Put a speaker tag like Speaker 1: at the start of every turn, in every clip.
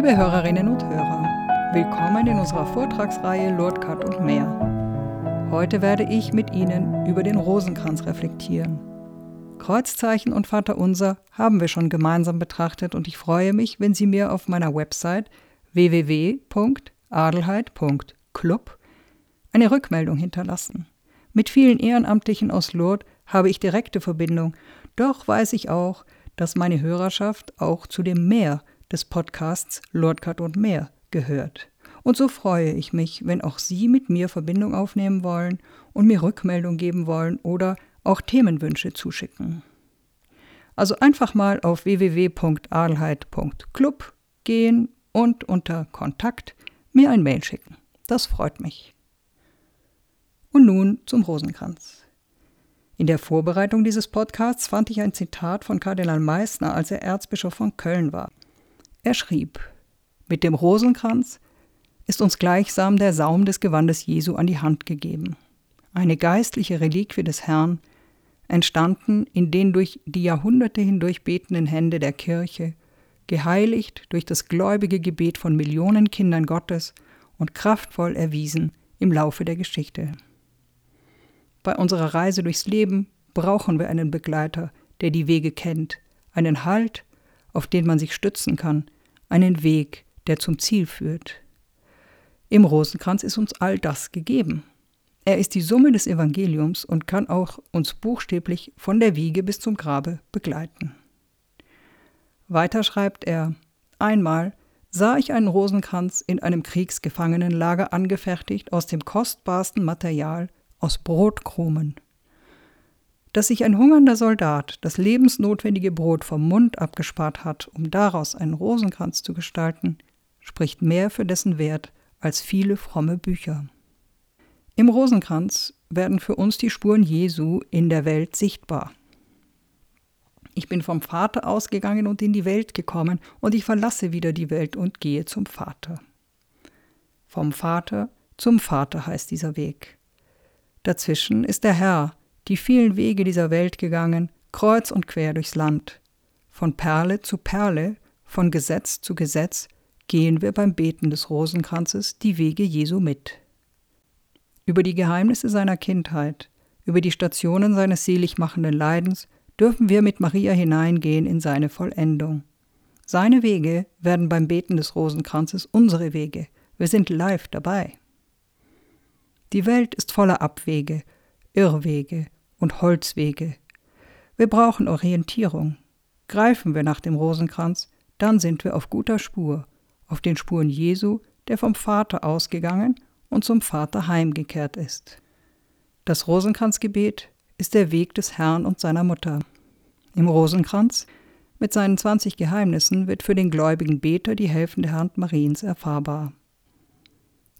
Speaker 1: Liebe Hörerinnen und Hörer, willkommen in unserer Vortragsreihe Lord Cut und mehr. Heute werde ich mit Ihnen über den Rosenkranz reflektieren. Kreuzzeichen und Vaterunser haben wir schon gemeinsam betrachtet und ich freue mich, wenn Sie mir auf meiner Website www.adelheid.club eine Rückmeldung hinterlassen. Mit vielen Ehrenamtlichen aus Lourdes habe ich direkte Verbindung, doch weiß ich auch, dass meine Hörerschaft auch zu dem Meer des Podcasts Lordcut und mehr gehört. Und so freue ich mich, wenn auch Sie mit mir Verbindung aufnehmen wollen und mir Rückmeldung geben wollen oder auch Themenwünsche zuschicken. Also einfach mal auf www.adelheid.club gehen und unter Kontakt mir ein Mail schicken. Das freut mich. Und nun zum Rosenkranz. In der Vorbereitung dieses Podcasts fand ich ein Zitat von Kardinal Meissner, als er Erzbischof von Köln war. Er schrieb: Mit dem Rosenkranz ist uns gleichsam der Saum des Gewandes Jesu an die Hand gegeben. Eine geistliche Reliquie des Herrn, entstanden in den durch die Jahrhunderte hindurch betenden Hände der Kirche, geheiligt durch das gläubige Gebet von Millionen Kindern Gottes und kraftvoll erwiesen im Laufe der Geschichte. Bei unserer Reise durchs Leben brauchen wir einen Begleiter, der die Wege kennt, einen Halt, auf den man sich stützen kann, einen Weg, der zum Ziel führt. Im Rosenkranz ist uns all das gegeben. Er ist die Summe des Evangeliums und kann auch uns buchstäblich von der Wiege bis zum Grabe begleiten. Weiter schreibt er, einmal sah ich einen Rosenkranz in einem Kriegsgefangenenlager angefertigt aus dem kostbarsten Material, aus Brotkrumen dass sich ein hungernder Soldat das lebensnotwendige Brot vom Mund abgespart hat, um daraus einen Rosenkranz zu gestalten, spricht mehr für dessen Wert als viele fromme Bücher. Im Rosenkranz werden für uns die Spuren Jesu in der Welt sichtbar. Ich bin vom Vater ausgegangen und in die Welt gekommen, und ich verlasse wieder die Welt und gehe zum Vater. Vom Vater zum Vater heißt dieser Weg. Dazwischen ist der Herr, die vielen Wege dieser Welt gegangen, kreuz und quer durchs Land. Von Perle zu Perle, von Gesetz zu Gesetz gehen wir beim Beten des Rosenkranzes die Wege Jesu mit. Über die Geheimnisse seiner Kindheit, über die Stationen seines seligmachenden Leidens dürfen wir mit Maria hineingehen in seine Vollendung. Seine Wege werden beim Beten des Rosenkranzes unsere Wege. Wir sind live dabei. Die Welt ist voller Abwege, Irrwege und Holzwege. Wir brauchen Orientierung. Greifen wir nach dem Rosenkranz, dann sind wir auf guter Spur, auf den Spuren Jesu, der vom Vater ausgegangen und zum Vater heimgekehrt ist. Das Rosenkranzgebet ist der Weg des Herrn und seiner Mutter. Im Rosenkranz mit seinen 20 Geheimnissen wird für den gläubigen Beter die helfende Hand Mariens erfahrbar.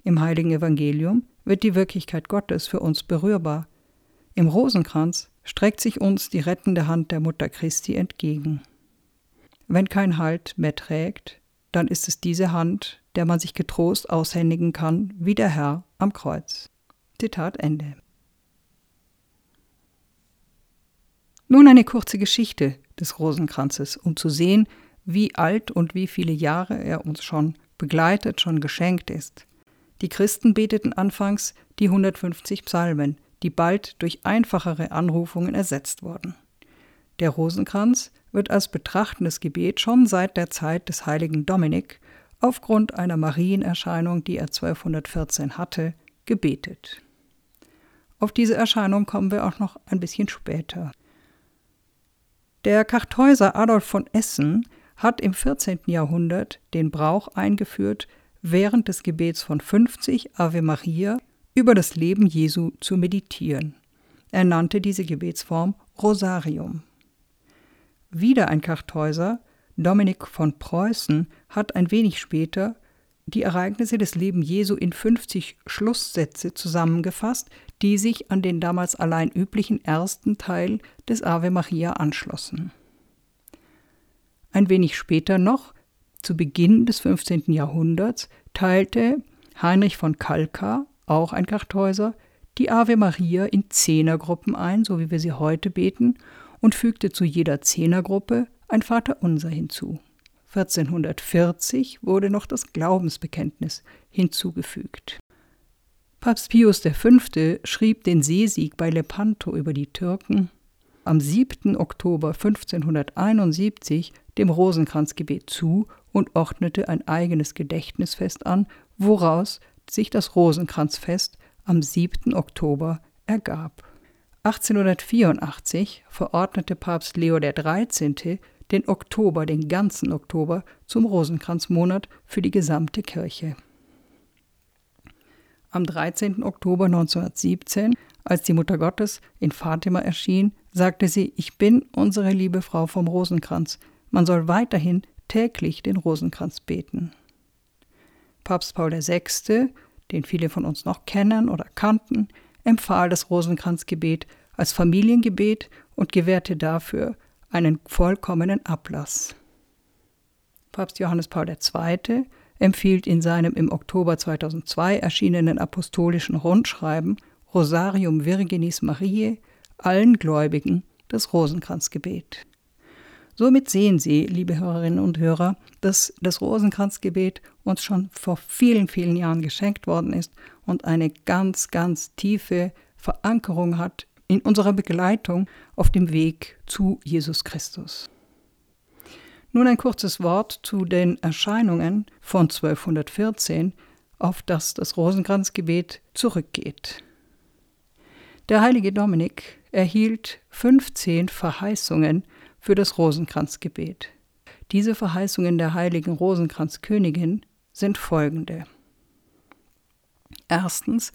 Speaker 1: Im heiligen Evangelium wird die Wirklichkeit Gottes für uns berührbar, im Rosenkranz streckt sich uns die rettende Hand der Mutter Christi entgegen. Wenn kein Halt mehr trägt, dann ist es diese Hand, der man sich getrost aushändigen kann, wie der Herr am Kreuz. Zitat Ende. Nun eine kurze Geschichte des Rosenkranzes, um zu sehen, wie alt und wie viele Jahre er uns schon begleitet, schon geschenkt ist. Die Christen beteten anfangs die 150 Psalmen, die bald durch einfachere Anrufungen ersetzt wurden. Der Rosenkranz wird als betrachtendes Gebet schon seit der Zeit des heiligen Dominik aufgrund einer Marienerscheinung, die er 1214 hatte, gebetet. Auf diese Erscheinung kommen wir auch noch ein bisschen später. Der Kartäuser Adolf von Essen hat im 14. Jahrhundert den Brauch eingeführt, während des Gebets von 50 Ave Maria über das Leben Jesu zu meditieren. Er nannte diese Gebetsform Rosarium. Wieder ein Kartäuser, Dominik von Preußen, hat ein wenig später die Ereignisse des Lebens Jesu in 50 Schlusssätze zusammengefasst, die sich an den damals allein üblichen ersten Teil des Ave Maria anschlossen. Ein wenig später noch, zu Beginn des 15. Jahrhunderts, teilte Heinrich von Kalkar auch ein Kartäuser, die Ave Maria in Zehnergruppen ein, so wie wir sie heute beten, und fügte zu jeder Zehnergruppe ein Vaterunser hinzu. 1440 wurde noch das Glaubensbekenntnis hinzugefügt. Papst Pius V. schrieb den Seesieg bei Lepanto über die Türken am 7. Oktober 1571 dem Rosenkranzgebet zu und ordnete ein eigenes Gedächtnisfest an, woraus sich das Rosenkranzfest am 7. Oktober ergab. 1884 verordnete Papst Leo XIII. den Oktober, den ganzen Oktober, zum Rosenkranzmonat für die gesamte Kirche. Am 13. Oktober 1917, als die Mutter Gottes in Fatima erschien, sagte sie, ich bin unsere liebe Frau vom Rosenkranz. Man soll weiterhin täglich den Rosenkranz beten. Papst Paul VI., den viele von uns noch kennen oder kannten, empfahl das Rosenkranzgebet als Familiengebet und gewährte dafür einen vollkommenen Ablass. Papst Johannes Paul II empfiehlt in seinem im Oktober 2002 erschienenen apostolischen Rundschreiben Rosarium Virginis Mariae allen Gläubigen das Rosenkranzgebet. Somit sehen Sie, liebe Hörerinnen und Hörer, dass das Rosenkranzgebet uns schon vor vielen, vielen Jahren geschenkt worden ist und eine ganz, ganz tiefe Verankerung hat in unserer Begleitung auf dem Weg zu Jesus Christus. Nun ein kurzes Wort zu den Erscheinungen von 1214, auf das das Rosenkranzgebet zurückgeht. Der heilige Dominik erhielt 15 Verheißungen für das Rosenkranzgebet. Diese Verheißungen der heiligen Rosenkranzkönigin sind folgende. Erstens,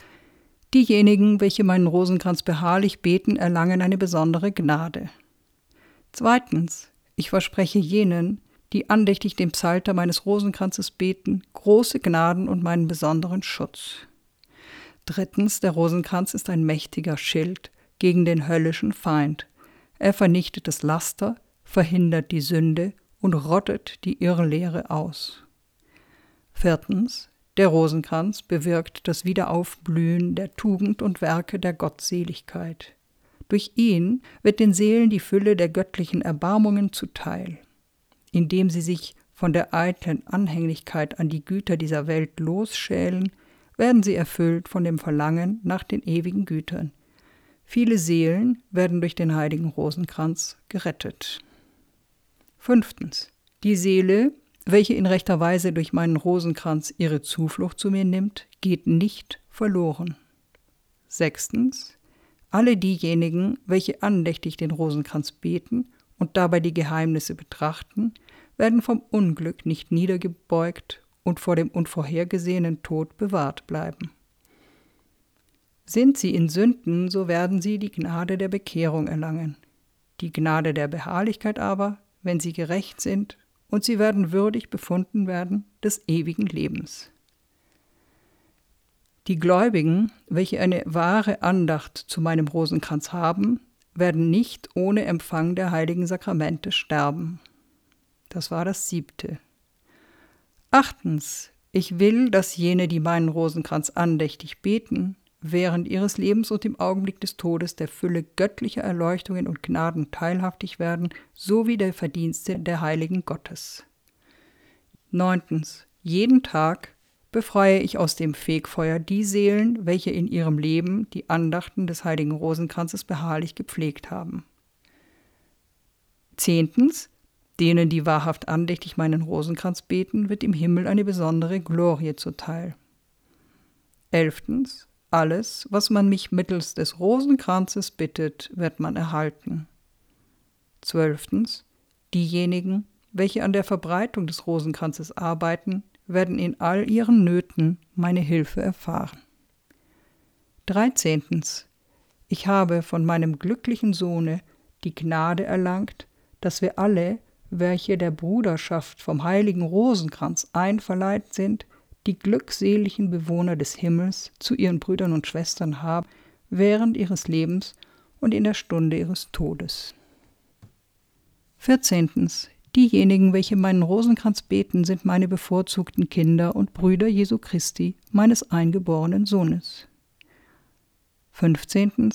Speaker 1: diejenigen, welche meinen Rosenkranz beharrlich beten, erlangen eine besondere Gnade. Zweitens, ich verspreche jenen, die andächtig den Psalter meines Rosenkranzes beten, große Gnaden und meinen besonderen Schutz. Drittens, der Rosenkranz ist ein mächtiger Schild gegen den höllischen Feind. Er vernichtet das Laster, verhindert die Sünde und rottet die Irrlehre aus. Viertens, der Rosenkranz bewirkt das Wiederaufblühen der Tugend und Werke der Gottseligkeit. Durch ihn wird den Seelen die Fülle der göttlichen Erbarmungen zuteil. Indem sie sich von der eitlen Anhänglichkeit an die Güter dieser Welt losschälen, werden sie erfüllt von dem Verlangen nach den ewigen Gütern. Viele Seelen werden durch den heiligen Rosenkranz gerettet. Fünftens. Die Seele, welche in rechter Weise durch meinen Rosenkranz ihre Zuflucht zu mir nimmt, geht nicht verloren. Sechstens. Alle diejenigen, welche andächtig den Rosenkranz beten und dabei die Geheimnisse betrachten, werden vom Unglück nicht niedergebeugt und vor dem unvorhergesehenen Tod bewahrt bleiben. Sind sie in Sünden, so werden sie die Gnade der Bekehrung erlangen. Die Gnade der Beharrlichkeit aber, wenn sie gerecht sind, und sie werden würdig befunden werden des ewigen Lebens. Die Gläubigen, welche eine wahre Andacht zu meinem Rosenkranz haben, werden nicht ohne Empfang der heiligen Sakramente sterben. Das war das siebte. Achtens, ich will, dass jene, die meinen Rosenkranz andächtig beten, während ihres Lebens und im Augenblick des Todes der Fülle göttlicher Erleuchtungen und Gnaden teilhaftig werden, sowie der Verdienste der Heiligen Gottes. Neuntens, jeden Tag befreie ich aus dem Fegfeuer die Seelen, welche in ihrem Leben die Andachten des heiligen Rosenkranzes beharrlich gepflegt haben. Zehntens, denen, die wahrhaft andächtig meinen Rosenkranz beten, wird im Himmel eine besondere Glorie zuteil. Elftens, alles, was man mich mittels des Rosenkranzes bittet, wird man erhalten. Zwölftens, diejenigen, welche an der Verbreitung des Rosenkranzes arbeiten, werden in all ihren Nöten meine Hilfe erfahren. 13. Ich habe von meinem glücklichen Sohne die Gnade erlangt, dass wir alle, welche der Bruderschaft vom heiligen Rosenkranz einverleiht sind, die glückseligen Bewohner des Himmels zu ihren Brüdern und Schwestern haben, während ihres Lebens und in der Stunde ihres Todes. 14. Diejenigen, welche meinen Rosenkranz beten, sind meine bevorzugten Kinder und Brüder Jesu Christi, meines eingeborenen Sohnes. 15.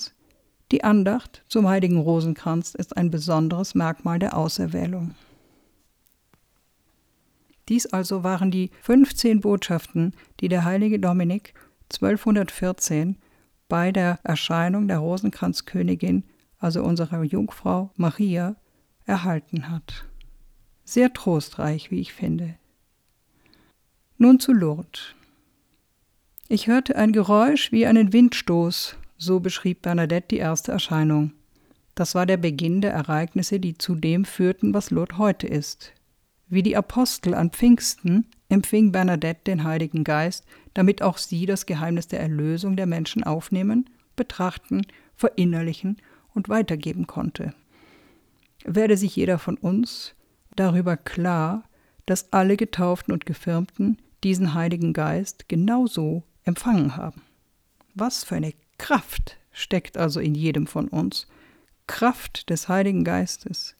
Speaker 1: Die Andacht zum heiligen Rosenkranz ist ein besonderes Merkmal der Auserwählung. Dies also waren die 15 Botschaften, die der heilige Dominik 1214 bei der Erscheinung der Rosenkranzkönigin, also unserer Jungfrau Maria, erhalten hat. Sehr trostreich, wie ich finde. Nun zu Lourdes. Ich hörte ein Geräusch wie einen Windstoß, so beschrieb Bernadette die erste Erscheinung. Das war der Beginn der Ereignisse, die zu dem führten, was Lourdes heute ist. Wie die Apostel an Pfingsten empfing Bernadette den Heiligen Geist, damit auch sie das Geheimnis der Erlösung der Menschen aufnehmen, betrachten, verinnerlichen und weitergeben konnte. Werde sich jeder von uns darüber klar, dass alle Getauften und Gefirmten diesen Heiligen Geist genauso empfangen haben. Was für eine Kraft steckt also in jedem von uns, Kraft des Heiligen Geistes.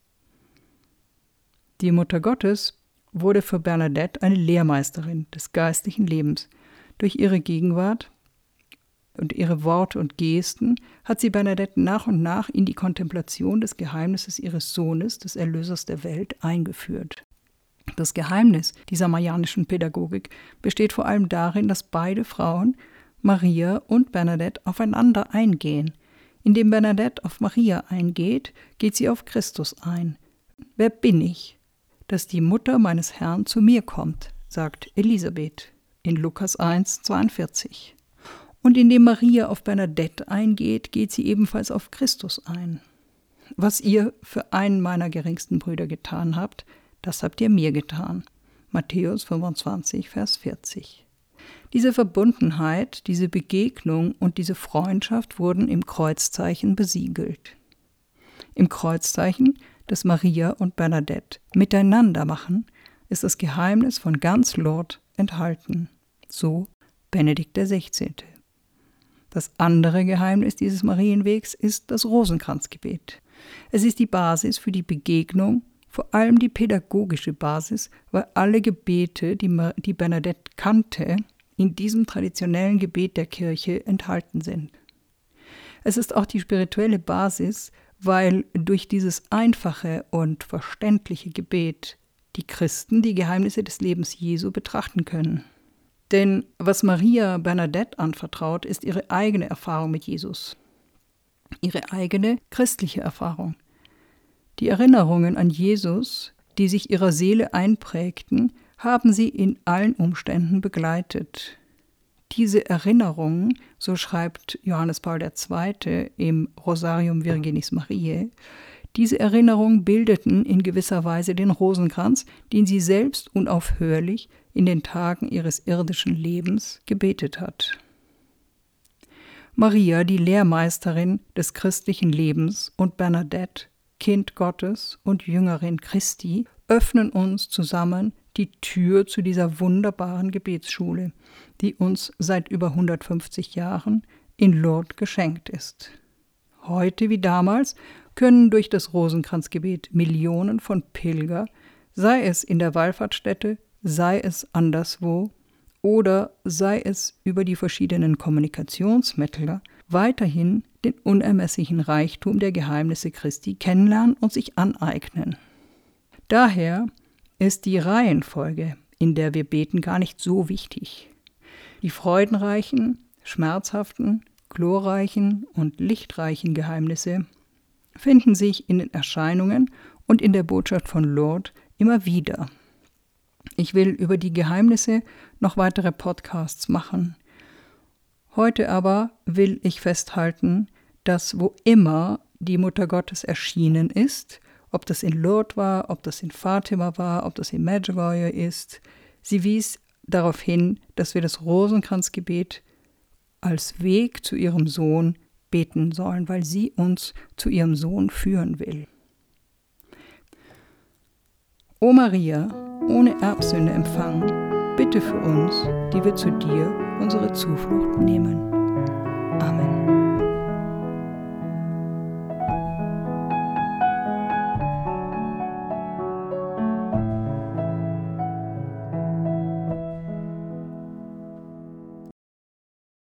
Speaker 1: Die Mutter Gottes wurde für Bernadette eine Lehrmeisterin des geistlichen Lebens. Durch ihre Gegenwart und ihre Worte und Gesten hat sie Bernadette nach und nach in die Kontemplation des Geheimnisses ihres Sohnes, des Erlösers der Welt, eingeführt. Das Geheimnis dieser marianischen Pädagogik besteht vor allem darin, dass beide Frauen, Maria und Bernadette, aufeinander eingehen. Indem Bernadette auf Maria eingeht, geht sie auf Christus ein. Wer bin ich, dass die Mutter meines Herrn zu mir kommt, sagt Elisabeth in Lukas 1, 42. Und indem Maria auf Bernadette eingeht, geht sie ebenfalls auf Christus ein. Was ihr für einen meiner geringsten Brüder getan habt, das habt ihr mir getan. Matthäus 25, Vers 40. Diese Verbundenheit, diese Begegnung und diese Freundschaft wurden im Kreuzzeichen besiegelt. Im Kreuzzeichen, das Maria und Bernadette miteinander machen, ist das Geheimnis von ganz Lourdes enthalten. So Benedikt XVI. Das andere Geheimnis dieses Marienwegs ist das Rosenkranzgebet. Es ist die Basis für die Begegnung vor allem die pädagogische Basis, weil alle Gebete, die, die Bernadette kannte, in diesem traditionellen Gebet der Kirche enthalten sind. Es ist auch die spirituelle Basis, weil durch dieses einfache und verständliche Gebet die Christen die Geheimnisse des Lebens Jesu betrachten können. Denn was Maria Bernadette anvertraut, ist ihre eigene Erfahrung mit Jesus, ihre eigene christliche Erfahrung. Die Erinnerungen an Jesus, die sich ihrer Seele einprägten, haben sie in allen Umständen begleitet. Diese Erinnerungen, so schreibt Johannes Paul II. im Rosarium Virginis Mariae, diese Erinnerungen bildeten in gewisser Weise den Rosenkranz, den sie selbst unaufhörlich in den Tagen ihres irdischen Lebens gebetet hat. Maria, die Lehrmeisterin des christlichen Lebens, und Bernadette, Kind Gottes und Jüngerin Christi, öffnen uns zusammen die Tür zu dieser wunderbaren Gebetsschule, die uns seit über 150 Jahren in Lourdes geschenkt ist. Heute wie damals können durch das Rosenkranzgebet Millionen von Pilger, sei es in der Wallfahrtsstätte, sei es anderswo oder sei es über die verschiedenen Kommunikationsmittel, weiterhin den unermesslichen Reichtum der Geheimnisse Christi kennenlernen und sich aneignen. Daher ist die Reihenfolge, in der wir beten, gar nicht so wichtig. Die freudenreichen, schmerzhaften, glorreichen und lichtreichen Geheimnisse finden sich in den Erscheinungen und in der Botschaft von Lord immer wieder. Ich will über die Geheimnisse noch weitere Podcasts machen. Heute aber will ich festhalten, dass wo immer die Mutter Gottes erschienen ist, ob das in Lourdes war, ob das in Fatima war, ob das in Medjugorje ist, sie wies darauf hin, dass wir das Rosenkranzgebet als Weg zu ihrem Sohn beten sollen, weil sie uns zu ihrem Sohn führen will. O Maria, ohne Erbsünde empfangen, bitte für uns, die wir zu dir unsere Zuflucht nehmen.